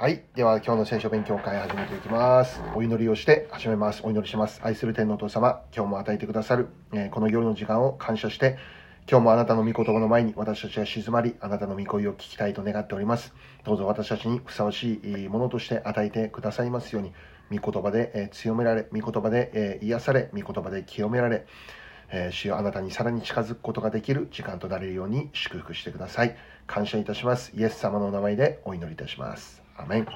はい。では、今日の聖書勉強会始めていきます。お祈りをして始めます。お祈りします。愛する天のお父様、今日も与えてくださる、えーこの夜の時間を感謝して、今日もあなたの御言葉の前に私たちが静まり、あなたの御声を聞きたいと願っております。どうぞ私たちにふさわしいものとして与えてくださいますように、御言葉で、強められ、御言葉で、癒され、御言葉で清められ、えー主よあなたにさらに近づくことができる時間となれるように祝福してください。感謝いたします。イエス様のお名前でお祈りいたします。アメン。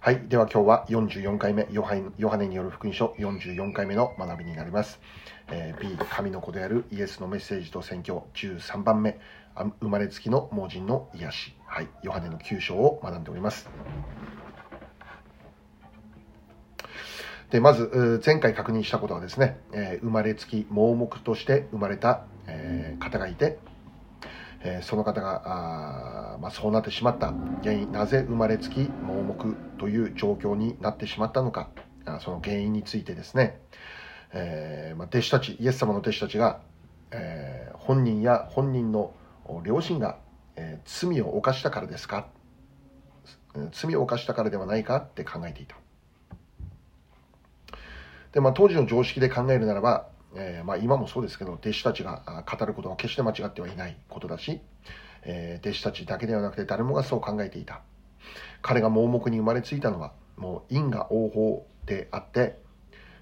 はい。では今日は44回目、ヨハネヨハネによる福音書44回目の学びになります。えー B、神の子であるイエスのメッセージと宣教13番目、生まれつきの盲人の癒し。はい。ヨハネの9章を学んでおります。でまず前回確認したことはですね、えー生まれつき盲目として生まれた、えー方がいて、えその方があ、まあ、そうなってしまった。原因なぜ生まれつき盲目という状況になってしまったのか。あその原因についてですね、えーまあ、弟子たちイエス様の弟子たちが、えー本人や本人の両親が、えー罪を犯したからですか？罪を犯したからではないか？って考えていた。で、まあ、当時の常識で考えるならば、えーまあ、今もそうですけど弟子たちが語ることは決して間違ってはいないことだし、えー弟子たちだけではなくて誰もがそう考えていた。彼が盲目に生まれついたのはもう因果応報であって、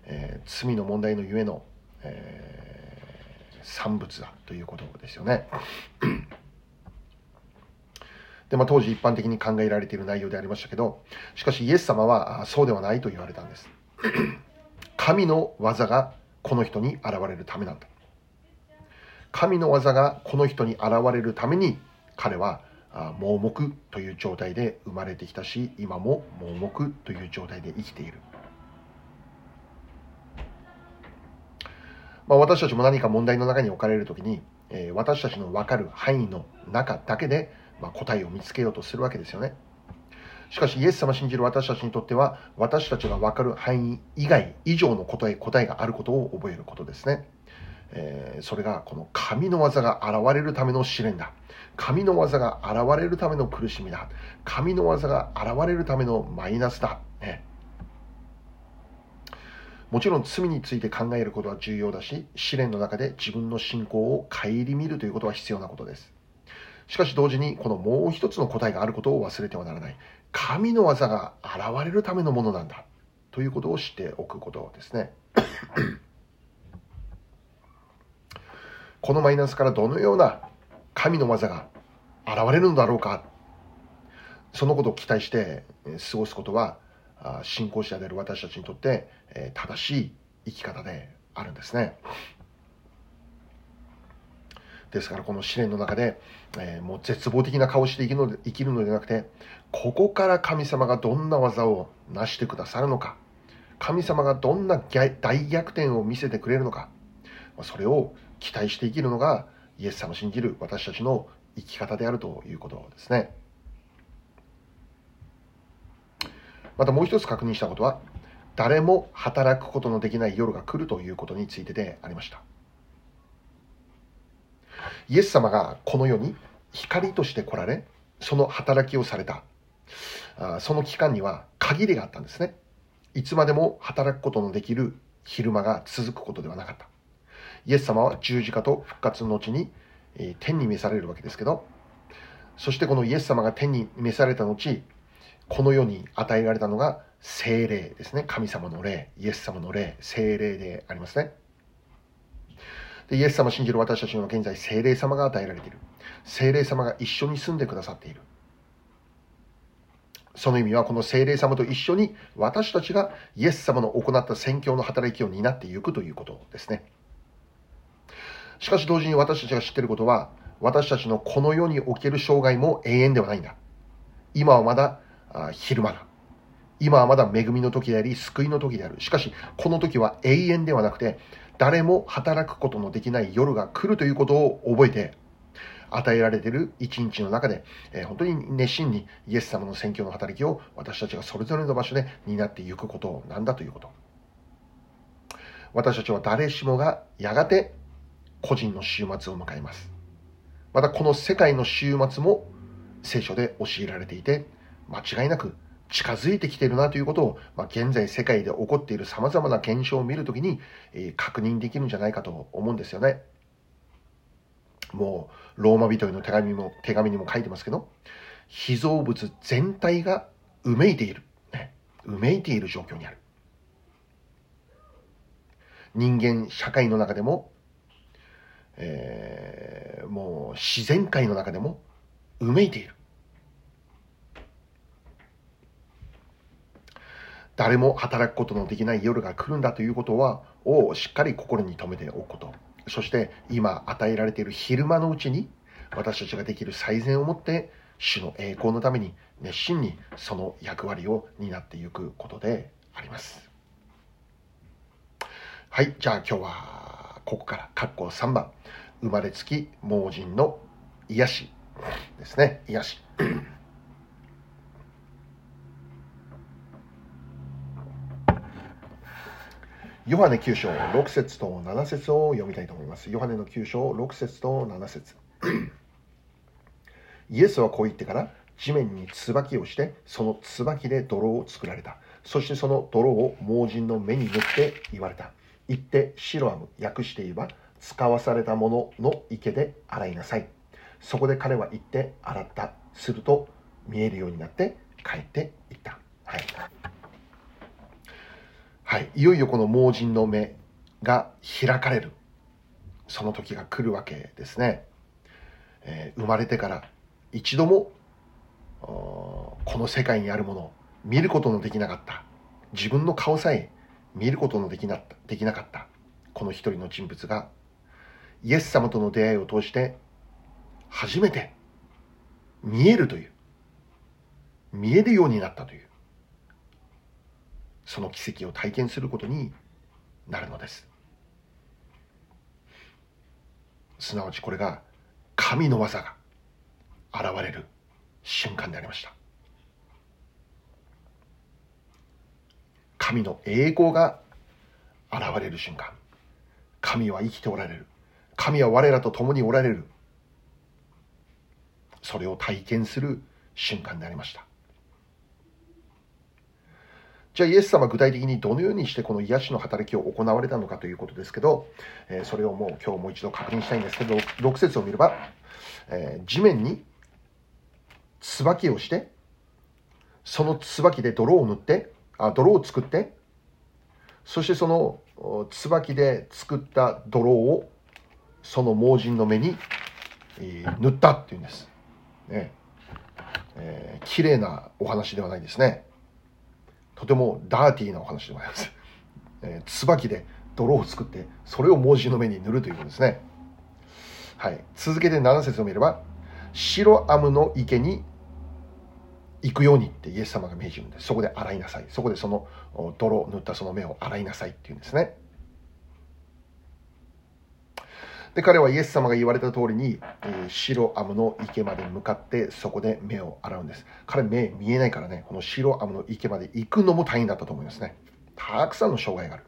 えー罪の問題のゆえの、え産物だということですよね。で、まあ、当時一般的に考えられている内容でありましたけどしかしイエス様はそうではないと言われたんです。神の技がこの人に現れるためなんだ。神の技がこの人に現れるために彼は盲目という状態で生まれてきたし今も盲目という状態で生きている、まあ、私たちも何か問題の中に置かれる時に、えー私たちの分かる範囲の中だけで、まあ、答えを見つけようとするわけですよね。しかしイエス様信じる私たちにとっては私たちが分かる範囲以外以上の答え答えがあることを覚えることですね、えーそれがこの神の技が現れるための試練だ。神の技が現れるための苦しみだ。神の技が現れるためのマイナスだ、ね、もちろん罪について考えることは重要だし試練の中で自分の信仰を顧みるということは必要なことです。しかし同時にこのもう一つの答えがあることを忘れてはならない。神の技が現れるためのものなんだ。ということを知っておくことですね。このマイナスからどのような神の技が現れるのだろうか。そのことを期待して過ごすことは信仰者である私たちにとって正しい生き方であるんですね。ですからこの試練の中で、えーもう絶望的な顔して生きるので生きるのではなくてここから神様がどんな技を成してくださるのか神様がどんな大逆転を見せてくれるのかそれを期待して生きるのがイエス様を信じる私たちの生き方であるということですね。またもう一つ確認したことは誰も働くことのできない夜が来るということについてでありました。イエス様がこの世に光として来られその働きをされた。あその期間には限りがあったんですね。いつまでも働くことのできる昼間が続くことではなかった。イエス様は十字架と復活の後に、え天に召されるわけですけどそしてこのイエス様が天に召された後この世に与えられたのが精霊ですね。神様の霊。イエス様の霊。精霊でありますね。でイエス様を信じる私たちには現在精霊様が与えられている。精霊様が一緒に住んでくださっている。その意味はこの精霊様と一緒に私たちがイエス様の行った宣教の働きを担っていくということですね。しかし同時に私たちが知っていることは私たちのこの世における生涯も永遠ではないんだ。今はまだ昼間だ。今はまだ恵みの時であり救いの時である。しかしこの時は永遠ではなくて誰も働くことのできない夜が来るということを覚えて与えられている一日の中で、えー本当に熱心にイエス様の宣教の働きを私たちがそれぞれの場所で担っていくことなんだということ。私たちは誰しもがやがて個人の週末を迎えます。またこの世界の週末も聖書で教えられていて間違いなく近づいてきているなということを、まあ、現在世界で起こっている様々な現象を見るときに、えー、確認できるんじゃないかと思うんですよね。もう、ローマ人への手紙も、手紙にも書いてますけど、被造物全体がうめいている。ね、うめいている状況にある。人間社会の中でも、えー、もう自然界の中でもうめいている。誰も働くことのできない夜が来るんだということは、をしっかり心に留めておくこと。そして今与えられている昼間のうちに私たちができる最善をもって主の栄光のために熱心にその役割を担っていくことであります。はい、じゃあ今日はここから括弧3番生まれつき盲人の癒しですね癒しヨハネ9章6節と7節を読みたいと思います。ヨハネの9章6節と7節 イエスはこう言ってから地面に椿をしてその椿で泥を作られた。そしてその泥を盲人の目に塗って言われた。言ってシロアム訳して言えば使わされたものの池で洗いなさい。そこで彼は行って洗った。すると見えるようになって帰っていった。はい。はい、いよいよこの盲人の目が開かれる。その時が来るわけですね、えー、生まれてから一度もこの世界にあるものを見ることのできなかった。自分の顔さえ見ることのできなできなかった。この一人の人物がイエス様との出会いを通して初めて見えるという。見えるようになったという。その奇跡を体験することになるのです。すなわちこれが神の技が現れる瞬間でありました。神の栄光が現れる瞬間。神は生きておられる。神は我らと共におられる。それを体験する瞬間でありました。じゃあイエス様具体的にどのようにしてこの癒しの働きを行われたのかということですけど、えそれをもう今日もう一度確認したいんですけど、6節を見れば、え地面に椿をして、その椿で泥を塗って、あ泥を作って、そしてその椿で作った泥をその盲人の目に、え塗ったっていうんです。ねえー、綺麗なお話ではないですね。とてもダーティーなお話でございます。えー、椿で泥を作って、それを文字の目に塗るということですね。はい。続けて7節を見れば、白アムの池に行くようにってイエス様が命じるんです。そこで洗いなさい。そこでその泥を塗ったその目を洗いなさいっていうんですね。で、彼はイエス様が言われた通りに、えー、白アムの池まで向かってそこで目を洗うんです。彼目見えないからね、この白アムの池まで行くのも大変だったと思いますね。たくさんの障害がある。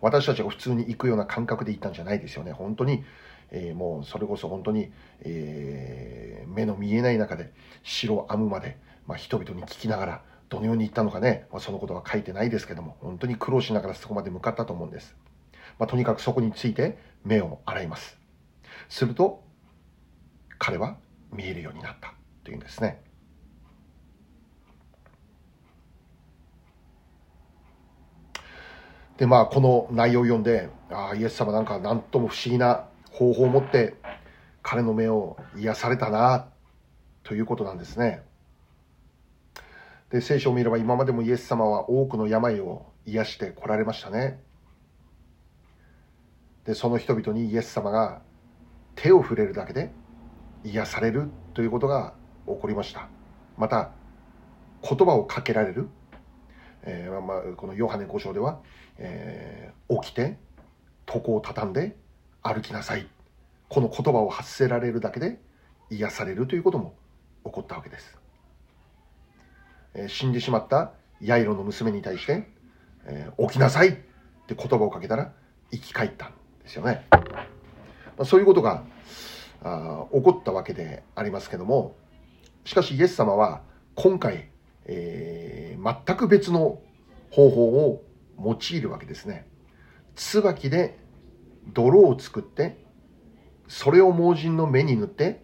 私たちが普通に行くような感覚で行ったんじゃないですよね。本当に、えー、もうそれこそ本当に、えー、目の見えない中で白アムまで、まあ、人々に聞きながらどのように行ったのかね、まあ、そのことは書いてないですけども、本当に苦労しながらそこまで向かったと思うんです。まあ、とにかくそこについて目を洗います。すると、彼は見えるようになったというんですね。で、まあ、この内容を読んで、ああ、イエス様なんか何とも不思議な方法を持って彼の目を癒されたな、ということなんですね。で、聖書を見れば今までもイエス様は多くの病を癒してこられましたね。でその人々にイエス様が手を触れるだけで癒されるということが起こりました。また言葉をかけられる、えー、まあ、このヨハネ5章では、えー、起きて床を畳んで歩きなさい。この言葉を発せられるだけで癒されるということも起こったわけです、えー、死んでしまったヤイロの娘に対して、え起きなさいって言葉をかけたら生き返った。ですよね。まあ、そういうことがあ起こったわけでありますけども、しかしイエス様は今回えー、全く別の方法を用いるわけですね。椿で泥を作って、それを盲人の目に塗って、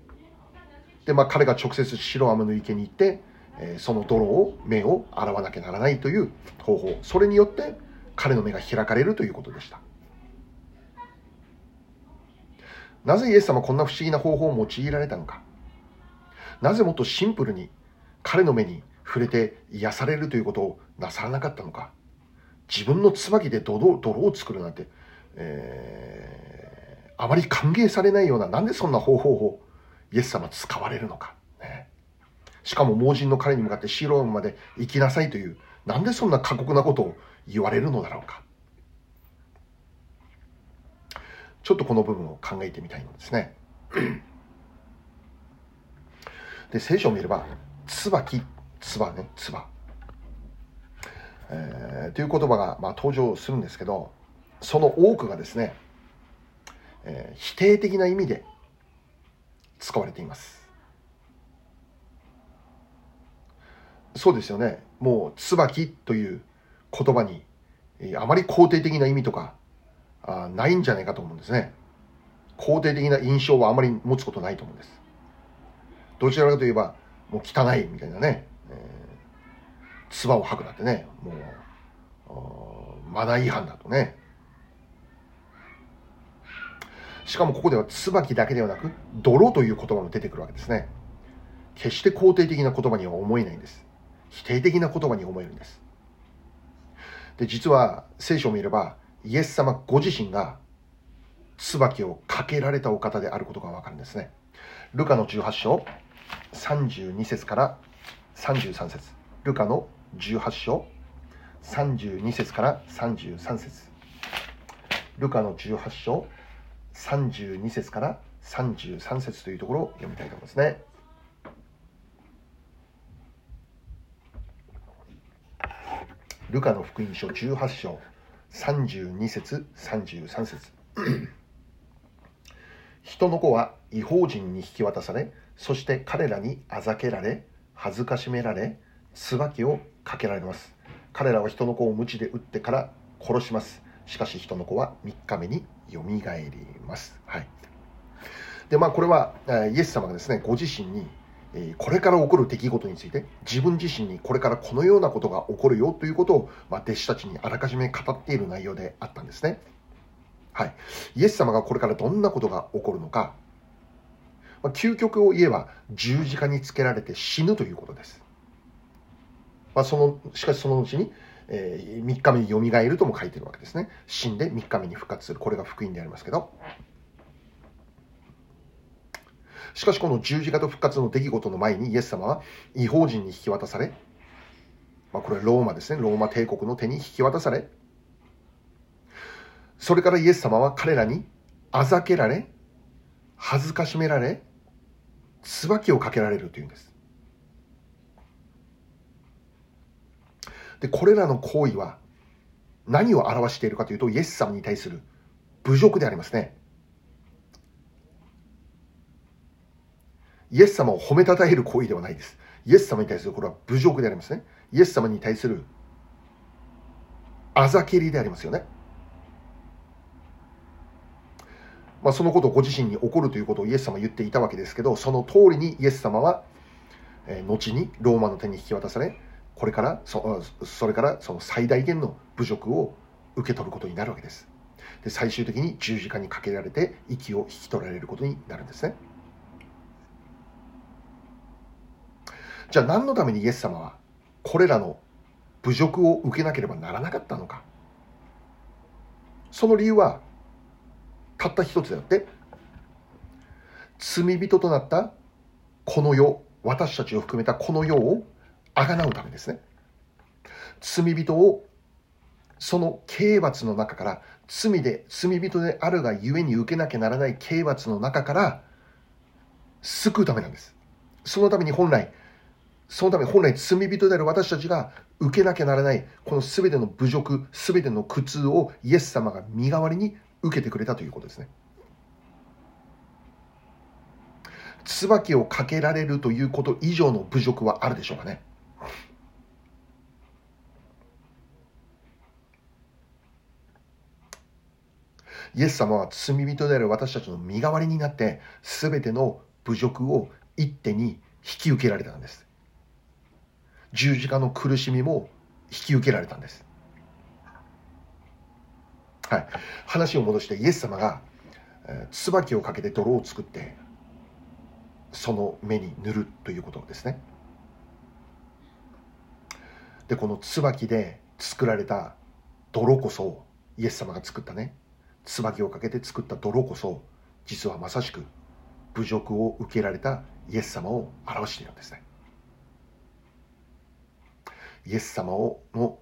で、まあ彼が直接白雨の池に行って、えー、その泥を、目を洗わなきゃならないという方法。それによって彼の目が開かれるということでした。なぜイエス様こんな不思議な方法を用いられたのか。なぜもっとシンプルに彼の目に触れて癒されるということをなさらなかったのか。自分の椿で泥泥を作るなんて、えー、あまり歓迎されないような、なんでそんな方法をイエス様使われるのか。ね、しかも盲人の彼に向かってシーロームまで行きなさいという、なんでそんな過酷なことを言われるのだろうか。ちょっとこの部分を考えてみたいのですね。で、聖書を見れば、椿、つばね、つば。えー、という言葉が、まあ、登場するんですけど、その多くがですね、えー、否定的な意味で使われています。そうですよね。もう、椿という言葉に、あまり肯定的な意味とか、あないんじゃないかと思うんですね。肯定的な印象はあまり持つことないと思うんです。どちらかといえば、もう汚いみたいなね、えー、唾を吐くなんてね、もう、マナー違反だとね。しかもここでは椿だけではなく、泥という言葉も出てくるわけですね。決して肯定的な言葉には思えないんです。否定的な言葉に思えるんです。で、実は聖書を見れば、イエス様ご自身が椿をかけられたお方であることがわかるんですね。ルカの18章、32節から33節ルカの18章32節から33節ルカの18章32節から33節というところを読みたいと思いますね。ルカの福音書18章32節33節 人の子は違法人に引き渡されそして彼らにあざけられ、恥ずかしめられ、椿をかけられます。彼らは人の子を鞭で打ってから殺します。しかし人の子は3日目によみがえります。はい。で、まあこれはイエス様がですね、ご自身にこれから起こる出来事について自分自身にこれからこのようなことが起こるよということを、ま、弟子たちにあらかじめ語っている内容であったんですね。はい。イエス様がこれからどんなことが起こるのか、ま、究極を言えば十字架につけられて死ぬということです。まあ、そのしかしその後に、えー、3日目によみがえるとも書いてるわけですね。死んで3日目に復活する。これが福音でありますけど。しかしこの十字架と復活の出来事の前にイエス様は違法人に引き渡され、まあ、これローマですね。ローマ帝国の手に引き渡され、それからイエス様は彼らにあざけられ、恥ずかしめられ、椿をかけられるというんです。で、これらの行為は何を表しているかというと、イエス様に対する侮辱でありますね。イエス様を褒めたたえる行為ではないです。イエス様に対するこれは侮辱でありますね。イエス様に対するあざけりでありますよね。まあ、そのことをご自身に起こるということをイエス様は言っていたわけですけど、その通りにイエス様は、えー、後にローマの手に引き渡され、これからそ、それからその最大限の侮辱を受け取ることになるわけです。で、最終的に十字架にかけられて息を引き取られることになるんですね。じゃあ何のためにイエス様はこれらの侮辱を受けなければならなかったのか？その理由はたった一つであって、罪人となったこの世、私たちを含めたこの世をあがなうためですね。罪人をその刑罰の中から罪で罪人であるがゆえに受けなきゃならない刑罰の中から救うためなんです。そのために本来、そのため本来罪人である私たちが受けなきゃならないこの全ての侮辱全ての苦痛をイエス様が身代わりに受けてくれたということですね。椿をかけられるということ以上の侮辱はあるでしょうかね。イエス様は罪人である私たちの身代わりになって全ての侮辱を一手に引き受けられたんです。十字架の苦しみも引き受けられたんです。はい。話を戻してイエス様がえ椿をかけて泥を作ってその目に塗るということですね。でこの椿で作られた泥こそイエス様が作ったね。椿をかけて作った泥こそ実はまさしく侮辱を受けられたイエス様を表しているんですね。イエス様をの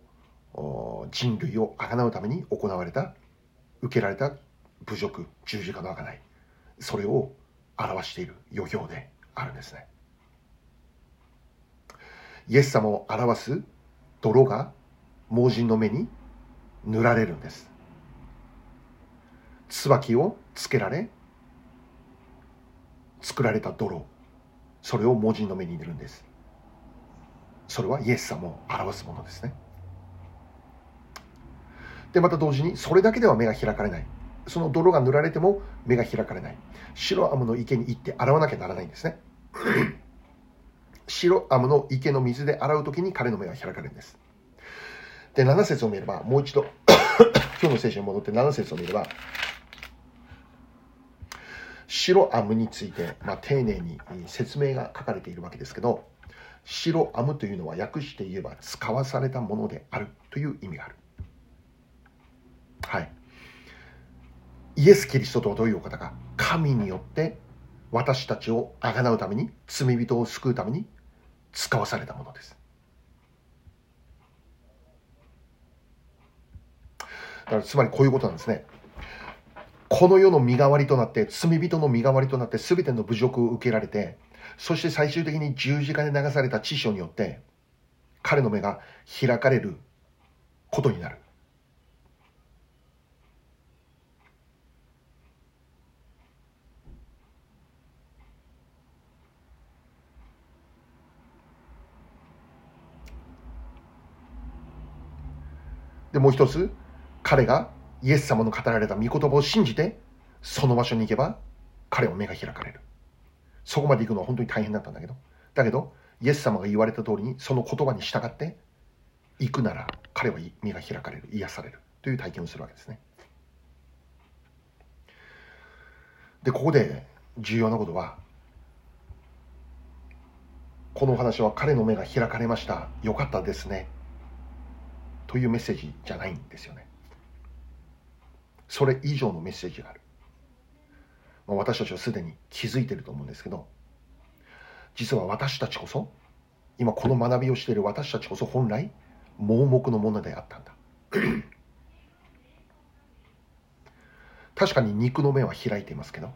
人類をあがなうために行われた受けられた侮辱十字架の贖いそれを表している余興であるんですね。イエス様を表す泥が盲人の目に塗られるんです。椿をつけられ作られた泥それを盲人の目に塗るんです。それはイエス様を表すものですね。でまた同時にそれだけでは目が開かれない。その泥が塗られても目が開かれない。白アムの池に行って洗わなきゃならないんですね。白アムの池の水で洗う時に彼の目が開かれるんです。で7節を見ればもう一度 今日の聖書に戻って7節を見れば白アムについて、まあ、丁寧に説明が書かれているわけですけど白アムというのは訳して言えば使わされたものであるという意味がある。はい。イエス・キリストとはどういうお方か。神によって私たちをあがなうために罪人を救うために使わされたものです。だからつまりこういうことなんですね。この世の身代わりとなって罪人の身代わりとなって全ての侮辱を受けられてそして最終的に十字架で流された知性によって彼の目が開かれることになる。でもう一つ彼がイエス様の語られた御言葉を信じてその場所に行けば彼は目が開かれる。そこまで行くのは本当に大変だったんだけど。だけどイエス様が言われた通りにその言葉に従って行くなら彼は目が開かれる癒されるという体験をするわけですね。でここで重要なことはこのお話は彼の目が開かれましたよかったですねというメッセージじゃないんですよね。それ以上のメッセージがある、まあ、私たちはすでに気づいてると思うんですけど実は私たちこそ今この学びをしている私たちこそ本来盲目のものであったんだ 確かに肉の目は開いていますけど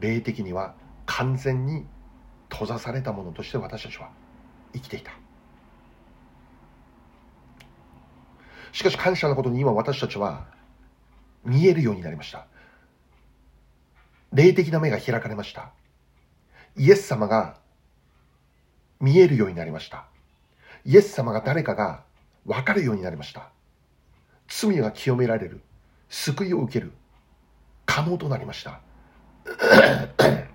霊的には完全に閉ざされたものとして私たちは生きていたしかし感謝なことに今私たちは見えるようになりました。霊的な目が開かれました。イエス様が見えるようになりました。イエス様が誰かが分かるようになりました。罪が清められる。救いを受ける。可能となりました。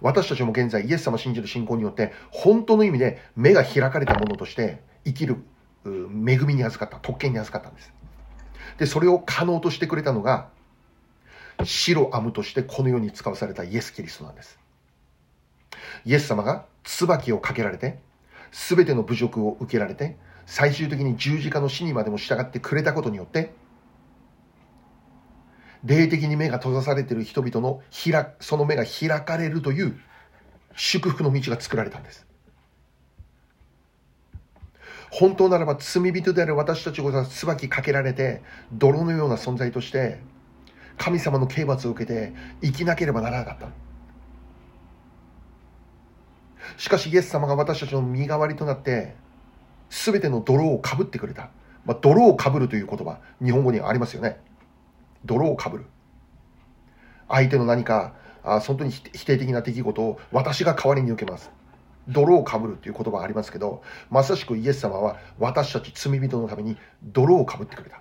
私たちも現在イエス様信じる信仰によって本当の意味で目が開かれたものとして生きる恵みに預かった特権に預かったんですで、それを可能としてくれたのが、白アムとしてこの世に使わされたイエス・キリストなんです。イエス様が椿をかけられて、すべての侮辱を受けられて、最終的に十字架の死にまでも従ってくれたことによって、霊的に目が閉ざされている人々の開その目が開かれるという祝福の道が作られたんです。本当ならば罪人である私たちこそ椿かけられて泥のような存在として神様の刑罰を受けて生きなければならなかったしかしイエス様が私たちの身代わりとなって全ての泥をかぶってくれた、まあ、泥をかぶるという言葉日本語にありますよね。泥をかぶる。相手の何かあ本当に否定的な出来事を私が代わりに受けます。泥をかぶるという言葉ありますけどまさしくイエス様は私たち罪人のために泥をかぶってくれた。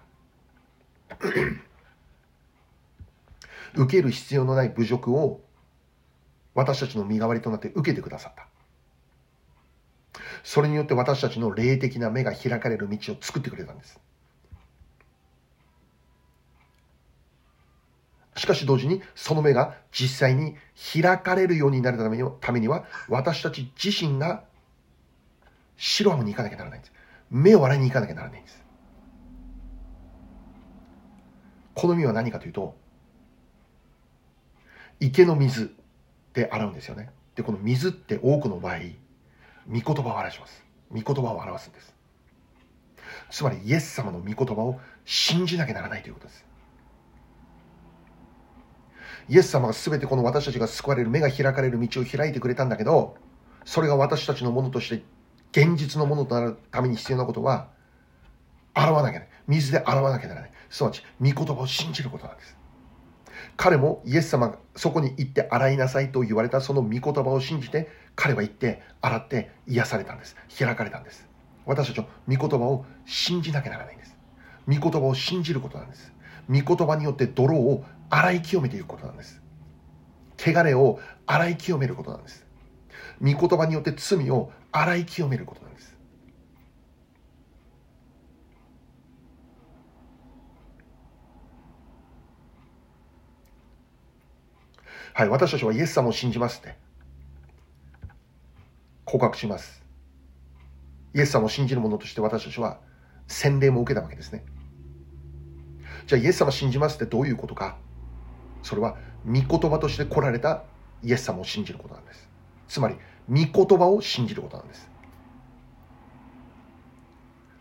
受ける必要のない侮辱を私たちの身代わりとなって受けてくださった。それによって私たちの霊的な目が開かれる道を作ってくれたんです。しかし同時にその目が実際に開かれるようになるためにはためには私たち自身が白浜に行かなきゃならないんです。目を洗いに行かなきゃならないんです。この実は何かというと池の水で洗うんですよね。で、この水って多くの場合、御言葉を表します。御言葉を表すんです。つまりイエス様の御言葉を信じなきゃならないということです。イエス様が全てこの私たちが救われる目が開かれる道を開いてくれたんだけど、それが私たちのものとして現実のものとなるために必要なことは、洗わなきゃね。水で洗わなきゃならない。すなわち、御言葉を信じることなんです。彼もイエス様がそこに行って洗いなさいと言われたその御言葉を信じて彼は行って洗って癒されたんです。開かれたんです。私たちは御言葉を信じなきゃならないんです。御言葉を信じることなんです。御言葉によって泥を洗い清めていくことなんです。汚れを洗い清めることなんです。御言葉によって罪を洗い清めることなんです。はい、私たちはイエス様を信じますって告白します。イエス様を信じる者として私たちは洗礼も受けたわけですね。じゃあイエス様を信じますってどういうことかそれは御言葉として来られたイエス様を信じることなんです。つまり、御言葉を信じることなんです。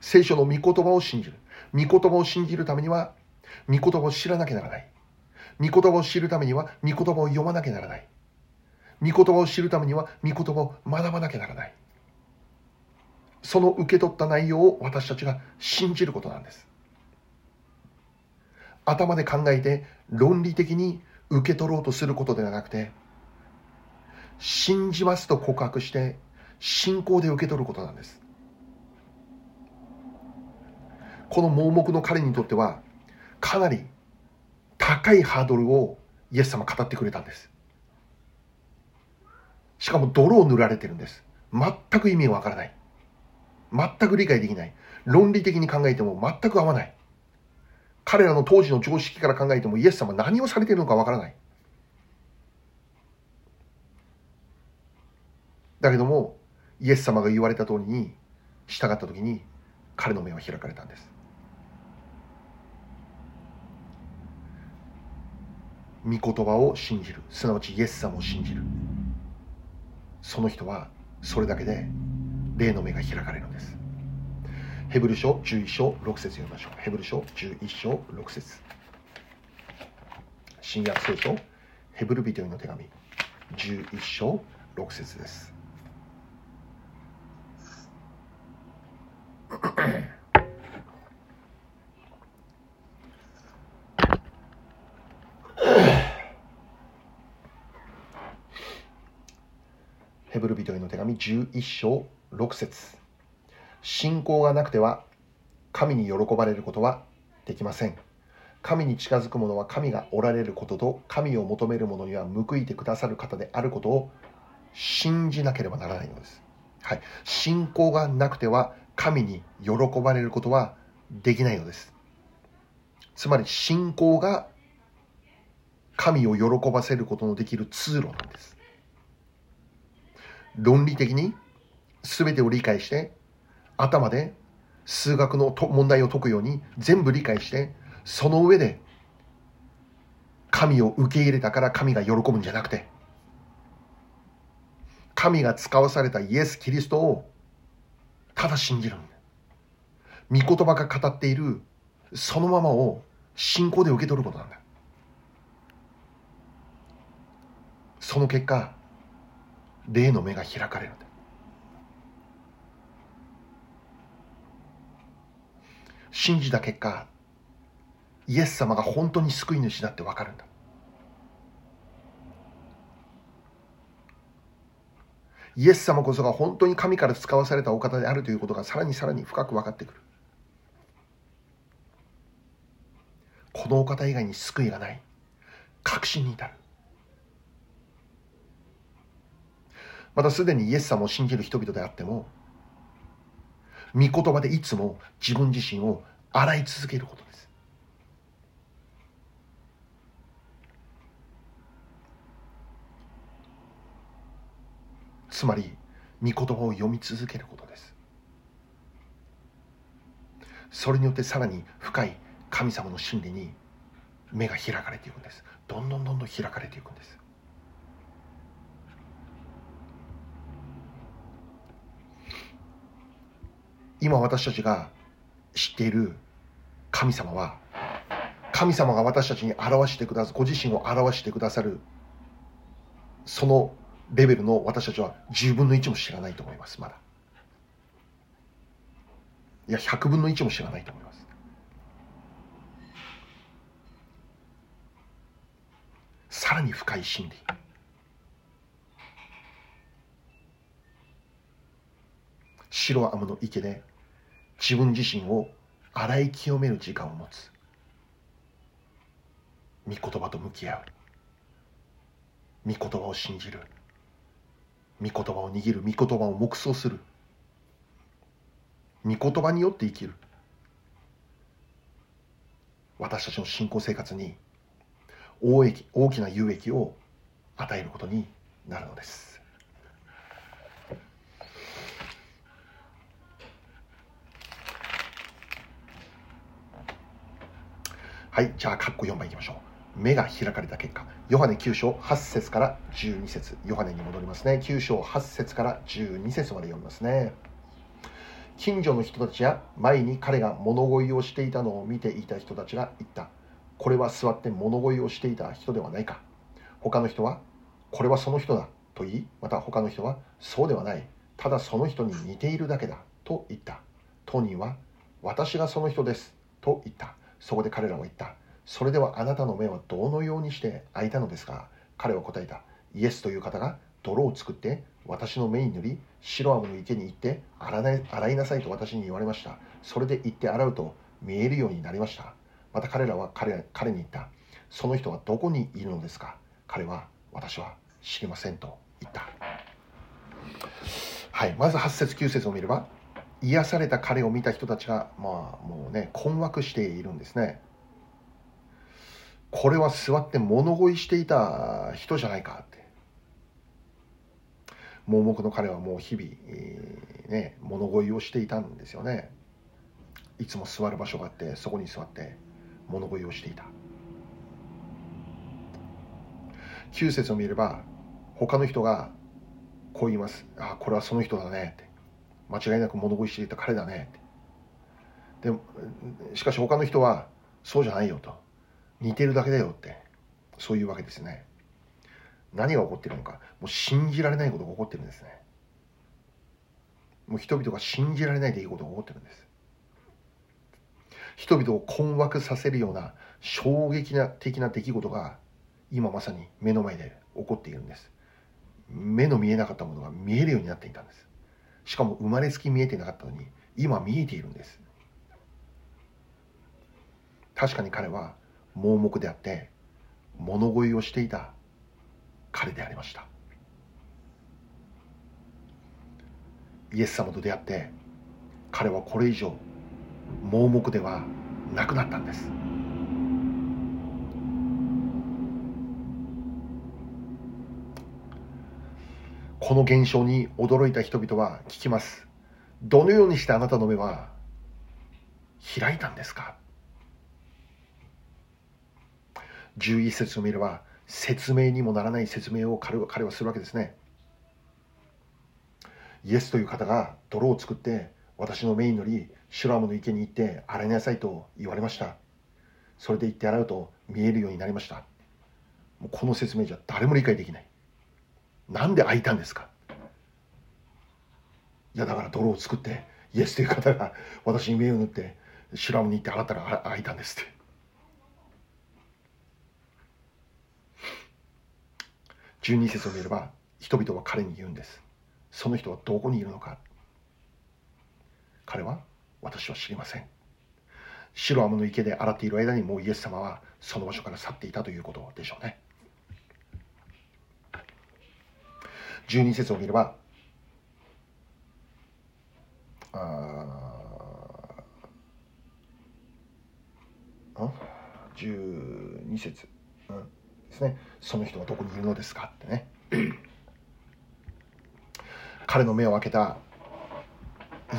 聖書の御言葉を信じる。御言葉を信じるためには、御言葉を知らなきゃならない。御言葉を知るためには御言葉を読まなきゃならない。御言葉を知るためには御言葉を学ばなきゃならない。その受け取った内容を私たちが信じることなんです。頭で考えて論理的に受け取ろうとすることではなくて、信じますと告白して信仰で受け取ることなんです。この盲目の彼にとってはかなり高いハードルをイエス様語ってくれたんです。しかも泥を塗られてるんです。全く意味がわからない。全く理解できない。論理的に考えても全く合わない。彼らの当時の常識から考えてもイエス様何をされてるのかわからない。だけども、イエス様が言われた通りに従った時に彼の目は開かれたんです。御言葉を信じる。すなわちイエス様を信じる。その人はそれだけで霊の目が開かれるのです。ヘブル書11章6節読みましょう。ヘブル書11章6節。新約聖書ヘブル人への手紙。11章6節ですヘブル人への手紙11章6節信仰がなくては神に喜ばれることはできません。神に近づく者は神がおられることと神を求める者には報いてくださる方であることを信じなければならないのです。はい。信仰がなくては神に喜ばれることはできないのです。つまり信仰が神を喜ばせることのできる通路なんです。論理的に全てを理解して頭で数学の問題を解くように全部理解してその上で神を受け入れたから神が喜ぶんじゃなくて神が使わされたイエス・キリストをただ信じる。んだ御言葉が語っているそのままを信仰で受け取ることなんだ。その結果霊の目が開かれる。んだ信じた結果イエス様が本当に救い主だって分かるんだ。イエス様こそが本当に神から使わされたお方であるということがさらにさらに深く分かってくる。このお方以外に救いがない。確信に至る。またすでにイエス様を信じる人々であっても御言葉でいつも自分自身を洗い続けることです。つまり御言葉を読み続けることです。それによってさらに深い神様の真理に目が開かれていくんです。どんどんどんどん開かれていくんです。今私たちが知っている神様は神様が私たちに表してくださるご自身を表してくださるそのレベルの私たちは10分の1も知らないと思いますまだ。いや100分の1も知らないと思います。さらに深い真理。白アムの池で自分自身を洗い清める時間を持つ。御言葉と向き合う。御言葉を信じる。御言葉を握る。御言葉を黙想する。御言葉によって生きる。私たちの信仰生活に大益大きな有益を与えることになるのです。はいじゃあ括弧4番いきましょう。目が開かれた結果。ヨハネ9章8節から12節。ヨハネに戻りますね。9章8節から12節まで読みますね。近所の人たちや前に彼が物乞いをしていたのを見ていた人たちが言った。これは座って物乞いをしていた人ではないか。他の人はこれはその人だと言いまた他の人はそうではない。ただその人に似ているだけだと言った。当人は私がその人ですと言った。そこで彼らは言った。それではあなたの目はどのようにして開いたのですか？彼は答えた。イエスという方が泥を作って私の目に塗り白アムの池に行って洗いなさいと私に言われました。それで行って洗うと見えるようになりました。また彼らは彼彼に言った。その人はどこにいるのですか？彼は私は知りませんと言った。はい。まず8節9節を見れば癒された彼を見た人たちがまあもうね困惑しているんですね。これは座って物乞いしていた人じゃないかって。盲目の彼はもう日々、えー、ね、物乞いをしていたんですよね。いつも座る場所があってそこに座って物乞いをしていた。9節を見れば他の人がこう言います。あこれはその人だねって。間違いなく物乞いしていた彼だね。でしかし他の人はそうじゃないよと。似てるだけだよって。そういうわけですね。何が起こってるのか。もう信じられないことが起こってるんですね。もう人々が信じられないでいいことが起こってるんです。人々を困惑させるような衝撃な的な出来事が今まさに目の前で起こっているんです。目の見えなかったものが見えるようになっていたんです。しかも生まれつき見えてなかったのに今見えているんです。確かに彼は盲目であって物乞いをしていた彼でありました。イエス様と出会って彼はこれ以上盲目ではなくなったんです。この現象に驚いた人々は聞きます。どのようにしてあなたの目は開いたんですか？11節を見れば説明にもならない説明を彼はするわけですね。イエスという方が泥を作って私の目に乗りシュラムの池に行って洗いなさいと言われました。それで行って洗うと見えるようになりました。この説明じゃ誰も理解できない。なんで開いたんですか？いやだから泥を作ってイエスという方が私に目を塗ってシュラムに行って洗ったら開いたんですって。12節を見れば人々は彼に言うんです。その人はどこにいるのか。彼は私は知りません。シロアムの池で洗っている間にもうイエス様はその場所から去っていたということでしょうね。12節を見ればああ12節、うん、ですね。その人はどこにいるのですかってね。彼の目を開けた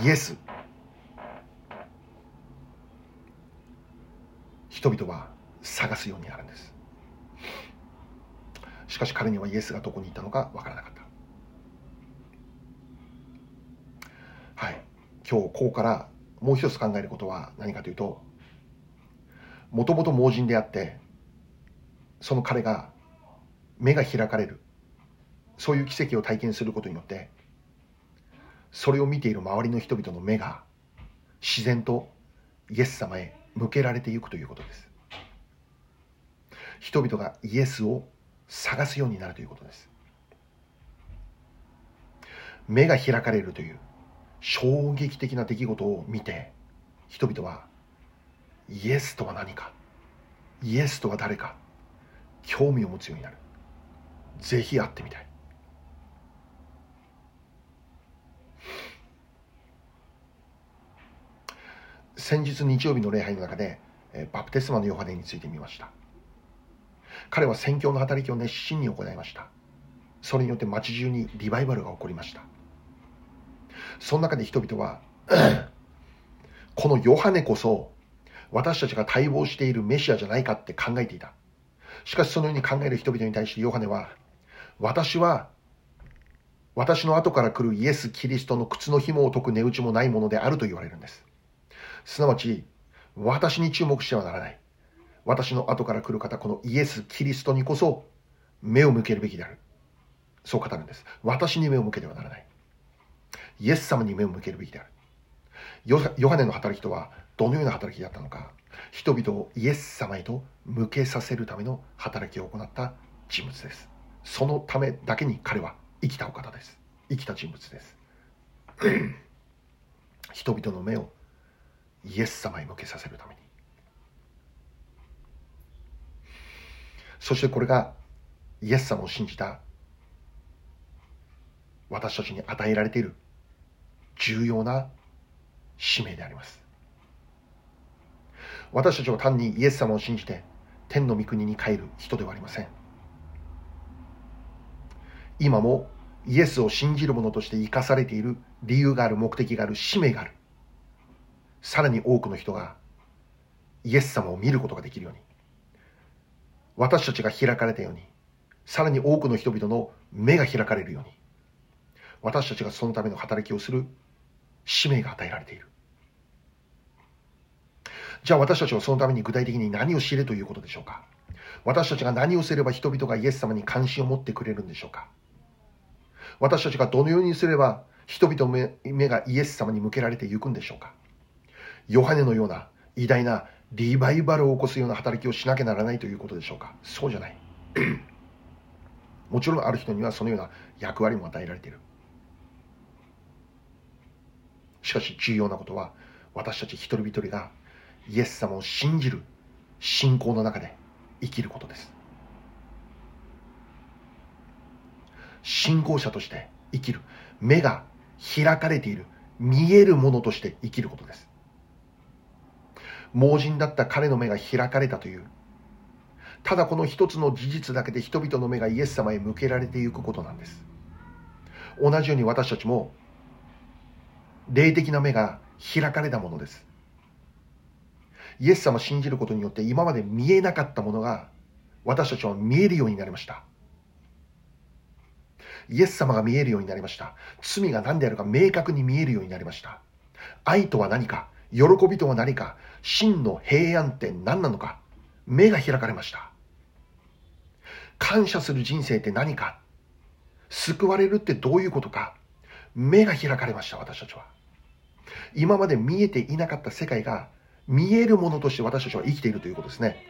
イエス。人々は探すようになるんです。しかし彼にはイエスがどこにいたのかわからなかったはい今日ここからもう一つ考えることは何かというともともと盲人であってその彼が目が開かれる。そういう奇跡を体験することによってそれを見ている周りの人々の目が自然とイエス様へ向けられていくということです。人々がイエスを探すようになるということです。目が開かれるという衝撃的な出来事を見て人々はイエスとは何かイエスとは誰か興味を持つようになる。ぜひ会ってみたい。先日日曜日の礼拝の中でバプテスマのヨハネについて見ました。彼は宣教の働きを熱心に行いました。それによって街中にリバイバルが起こりました。その中で人々は このヨハネこそ私たちが待望しているメシアじゃないかって考えていた。しかしそのように考える人々に対してヨハネは私は私の後から来るイエス・キリストの靴の紐を解く値打ちもないものであると言われるんです。すなわち私に注目してはならない。私の後から来る方このイエス・キリストにこそ目を向けるべきである。そう語るんです。私に目を向けてはならない。イエス様に目を向けるべきである。ヨハネの働きとはどのような働きだったのか。人々をイエス様へと向けさせるための働きを行った人物です。そのためだけに彼は生きたお方です。生きた人物です。人々の目をイエス様へ向けさせるために。そしてこれがイエス様を信じた私たちに与えられている重要な使命であります。私たちは単にイエス様を信じて天の御国に帰る人ではありません。今もイエスを信じる者として生かされている理由がある目的がある使命がある。さらに多くの人がイエス様を見ることができるように。私たちが開かれたようにさらに多くの人々の目が開かれるように。私たちがそのための働きをする使命が与えられている。じゃあ私たちはそのために具体的に何を知れということでしょうか？私たちが何をすれば人々がイエス様に関心を持ってくれるんでしょうか？私たちがどのようにすれば人々の目がイエス様に向けられていくんでしょうか？ヨハネのような偉大なリバイバルを起こすような働きをしなきゃならないということでしょうか？そうじゃない。もちろんある人にはそのような役割も与えられている。しかし重要なことは私たち一人一人がイエス様を信じる信仰の中で生きることです。信仰者として生きる。目が開かれている。見えるものとして生きることです。盲人だった彼の目が開かれたという。ただこの一つの事実だけで人々の目がイエス様へ向けられていくことなんです。同じように私たちも霊的な目が開かれたものです。イエス様を信じることによって今まで見えなかったものが私たちは見えるようになりました。イエス様が見えるようになりました。罪が何であるか明確に見えるようになりました。愛とは何か喜びとは何か真の平安って何なのか目が開かれました。感謝する人生って何か救われるってどういうことか目が開かれました私たちは。今まで見えていなかった世界が見えるものとして私たちは生きているということですね。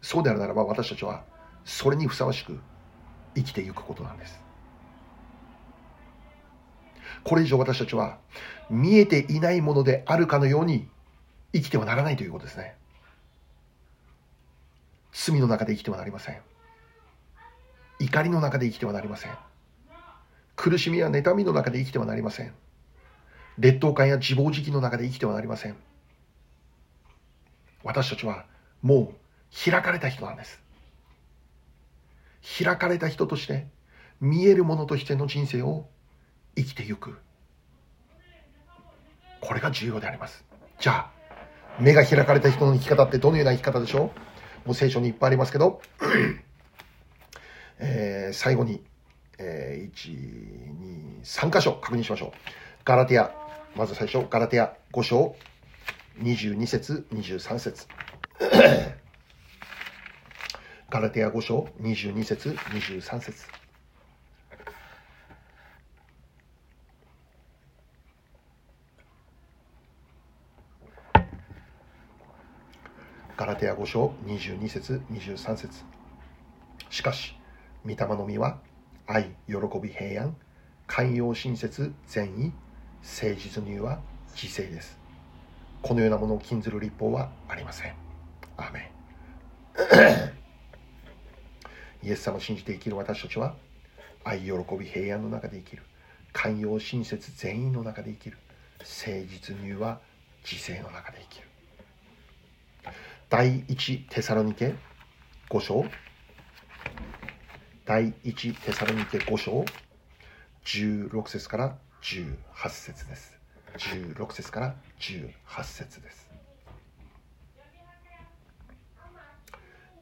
そうであるならば私たちはそれにふさわしく生きていくことなんです。これ以上私たちは見えていないものであるかのように生きてはならないということですね。罪の中で生きてはなりません。怒りの中で生きてはなりません。苦しみや妬みの中で生きてはなりません。劣等感や自暴自棄の中で生きてはなりません。私たちはもう開かれた人なんです。開かれた人として見えるものとしての人生を生きてゆく。これが重要であります。じゃあ目が開かれた人の生き方ってどのような生き方でしょう？もう聖書にいっぱいありますけど、えー、最後に、えー、1、2、3箇所確認しましょう。ガラティア、まず最初、ガラテア5章、22節、23 節。ガラテア5章、22節、23節。ガラテア5章22節23節しかし御霊の実は愛喜び平安寛容親切善意誠実には自制です。このようなものを禁ずる立法はありません。アメン。イエス様を信じて生きる私たちは愛喜び平安の中で生きる。寛容親切善意の中で生きる。誠実には自制の中で生きる。第一テサロニケ5章。第一テサロニケ5章。16節から18節です。16節から18節です。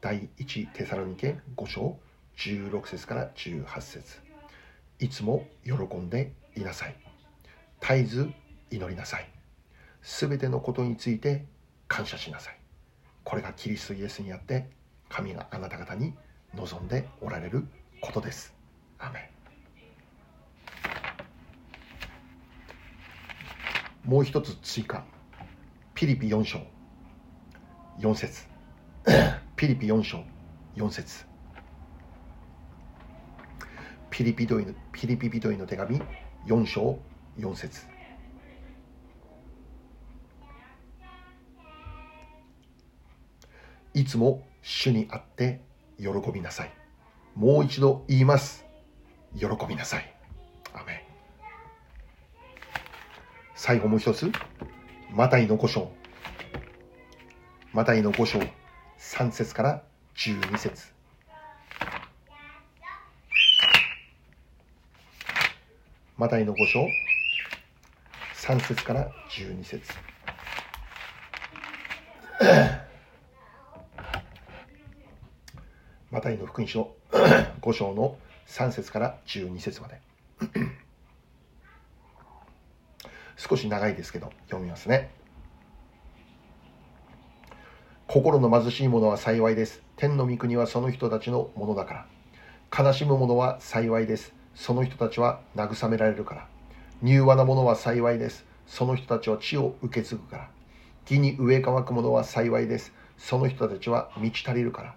第一テサロニケ5章16節から18節。いつも喜んでいなさい。絶えず祈りなさい。すべてのことについて感謝しなさい。これがキリストイエスにあって神があなた方に望んでおられることですアメもう一つ追加。ピリピ4章。4節。ピリピ4章。4節。ピリピドイのピリピビドイの手紙。4章。4節。いつも主にあって喜びなさい。もう一度言います。喜びなさい。アメ最後もう一つ。マタイの5章。マタイの5章。3節から12節マタイの5章。3節から12節マタイの福音書5章の3節から12節まで少し長いですけど読みますね。心の貧しい者は幸いです。天の御国はその人たちのものだから。悲しむ者は幸いです。その人たちは慰められるから。柔和な者は幸いです。その人たちは地を受け継ぐから。義に植え乾く者は幸いです。その人たちは満ち足りるから。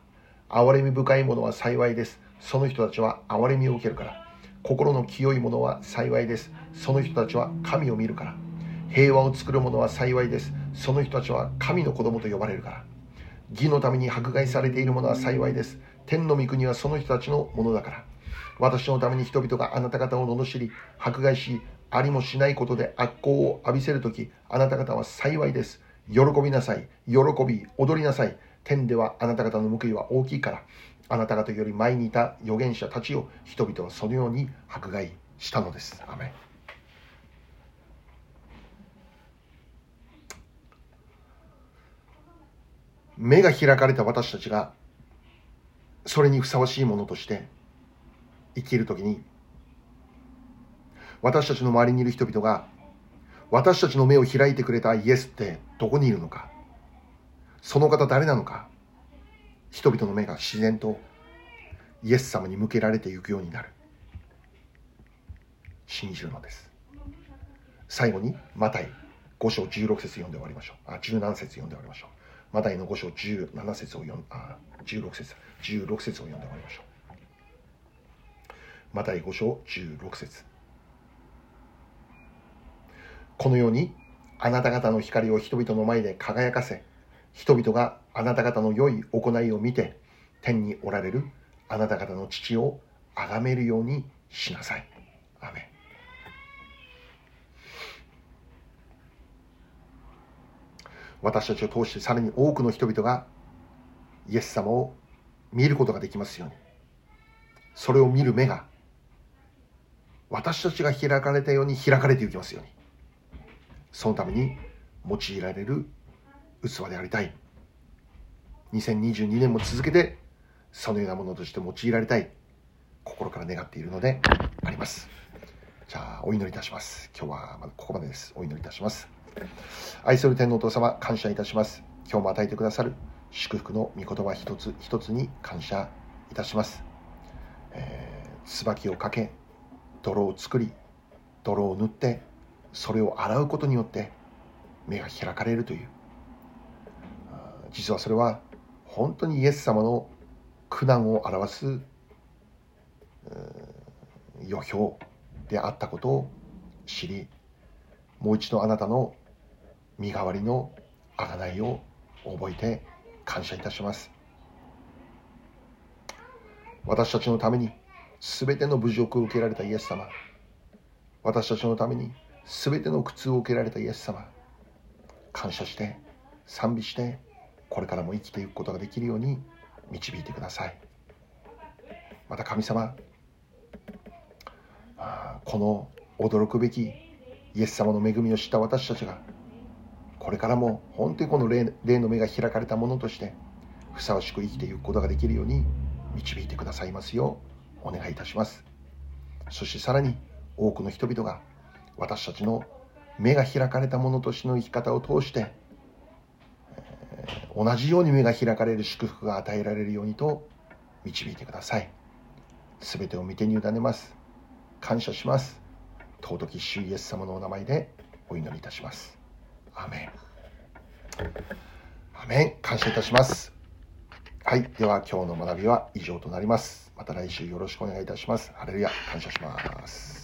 憐れみ深い者は幸いです。その人たちは憐れみを受けるから。心の清い者は幸いです。その人たちは神を見るから。平和を作る者は幸いです。その人たちは神の子供と呼ばれるから。義のために迫害されている者は幸いです。天の御国はその人たちのものだから。私のために人々があなた方を罵り、迫害し、ありもしないことで悪行を浴びせるとき、あなた方は幸いです。喜びなさい。喜び、踊りなさい。天ではあなた方の報いは大きいから、あなた方より前にいた預言者たちを人々はそのように迫害したのです。アメ目が開かれた私たちがそれにふさわしいものとして生きるときに私たちの周りにいる人々が私たちの目を開いてくれたイエスってどこにいるのかその方誰なのか人々の目が自然とイエス様に向けられていくようになる。信じるのです。最後にマタイ5章16節読んで終わりましょう。あ17節読んで終わりましょう。マタイの5章17節を読んあ16節16節を読んで終わりましょう。マタイ5章16節。このようにあなた方の光を人々の前で輝かせ人々があなた方の良い行いを見て、天におられるあなた方の父を崇めるようにしなさい。アメ私たちを通してさらに多くの人々がイエス様を見ることができますように。それを見る目が私たちが開かれたように開かれていきますように。そのために用いられる器でありたい。2022年も続けてそのようなものとして用いられたい。心から願っているのであります。じゃあお祈りいたします。今日はまだここまでです。お祈りいたします。愛する天皇お父様感謝いたします。今日も与えてくださる祝福の御言葉一つ一つに感謝いたします、えー、椿をかけ泥を作り泥を塗ってそれを洗うことによって目が開かれるという。実はそれは本当にイエス様の苦難を表す予表であったことを知りもう一度あなたの身代わりの贖いを覚えて感謝いたします。私たちのために全ての侮辱を受けられたイエス様私たちのために全ての苦痛を受けられたイエス様感謝して賛美してこれからも生きていくことができるように導いてください。また神様この驚くべきイエス様の恵みを知った私たちがこれからも本当にこの霊の目が開かれたものとしてふさわしく生きていくことができるように導いてくださいますようお願いいたします。そしてさらに多くの人々が私たちの目が開かれたものとしての生き方を通して、えー、同じように目が開かれる祝福が与えられるようにと導いてください。全てを見てに委ねます。感謝します。尊き主イエス様のお名前でお祈りいたします。アメン。アメン感謝いたします。はいでは今日の学びは以上となります。また来週よろしくお願いいたします。ハレルヤ感謝します。